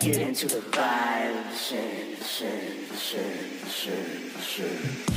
get into the vibe. Shake, shake, shake, shake, shake.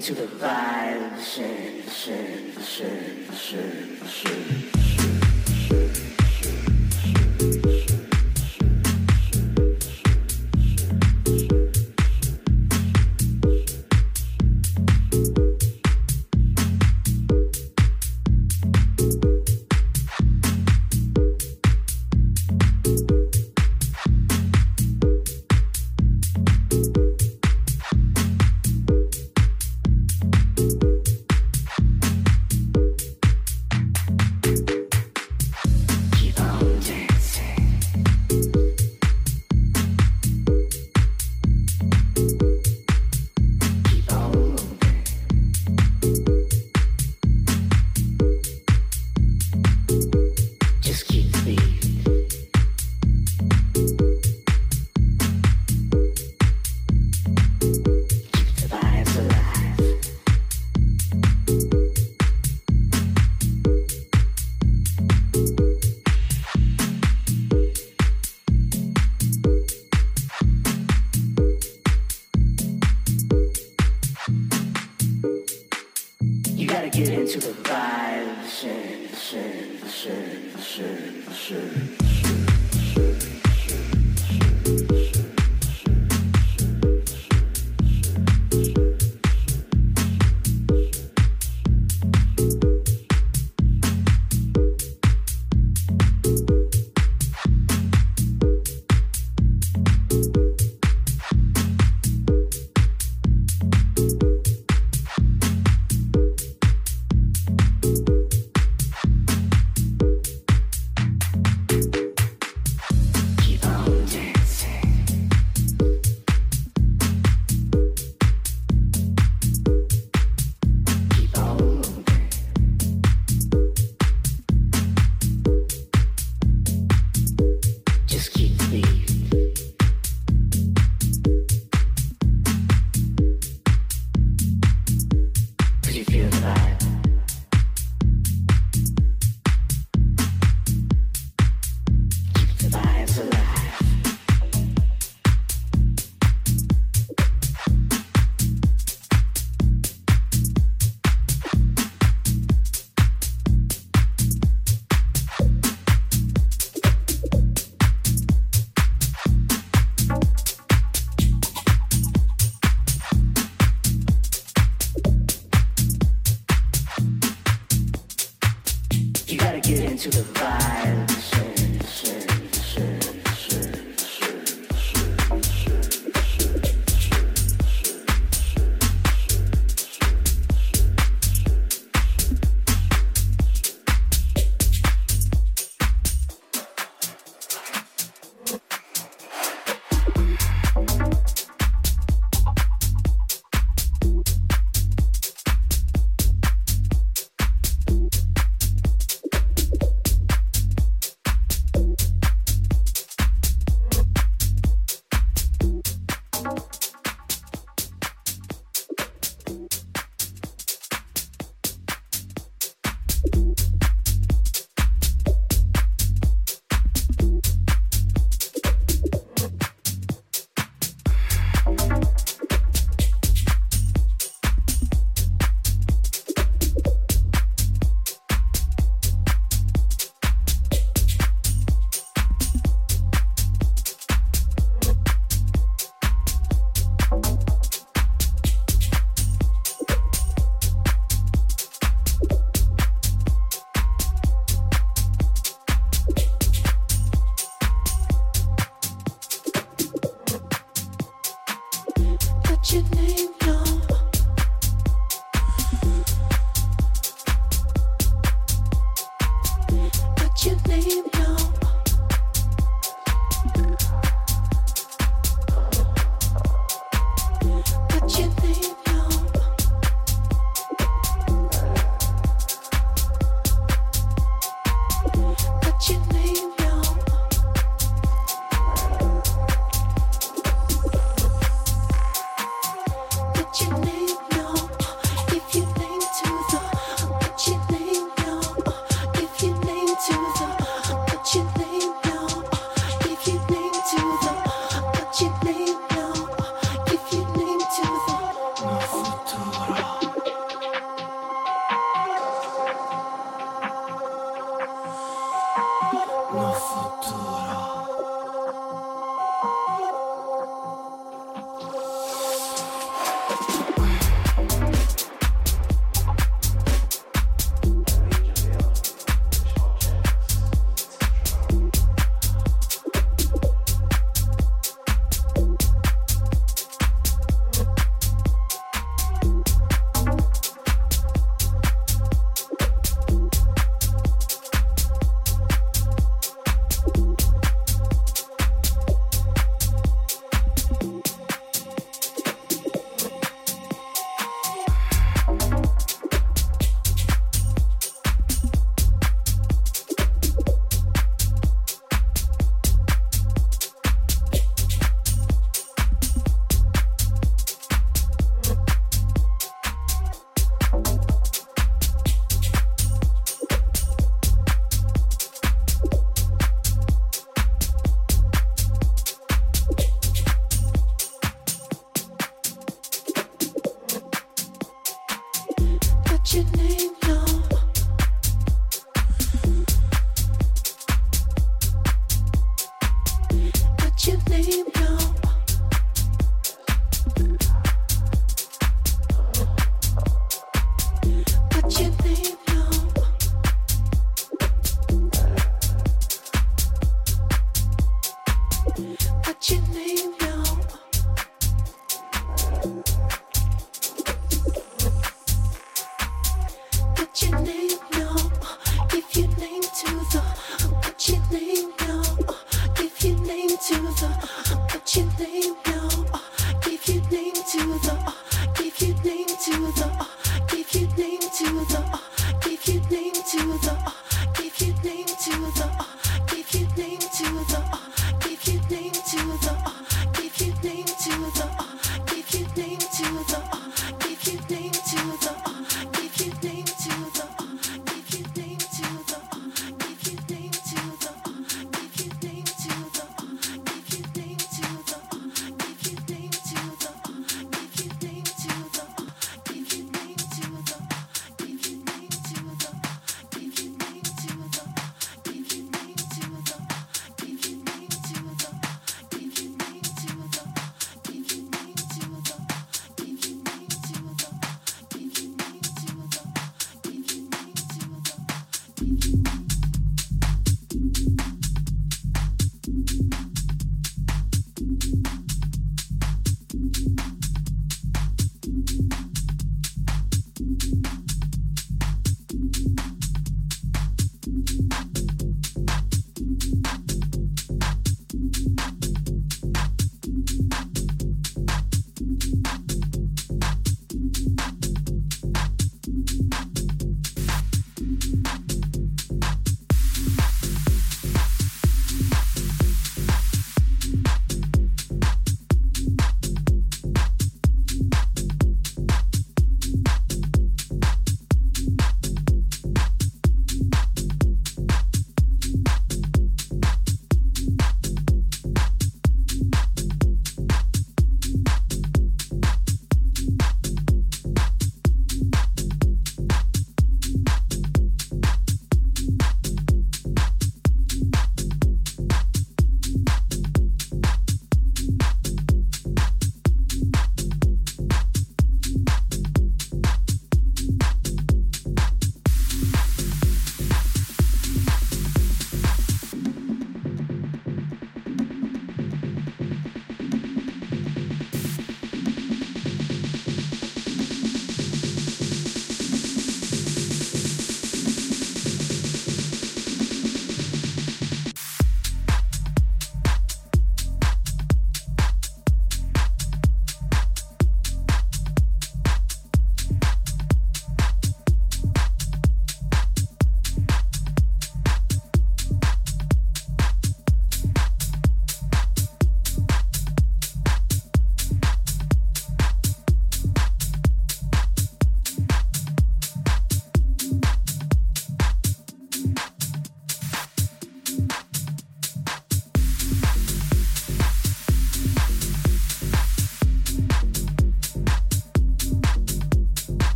Into the vibe.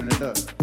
standing up.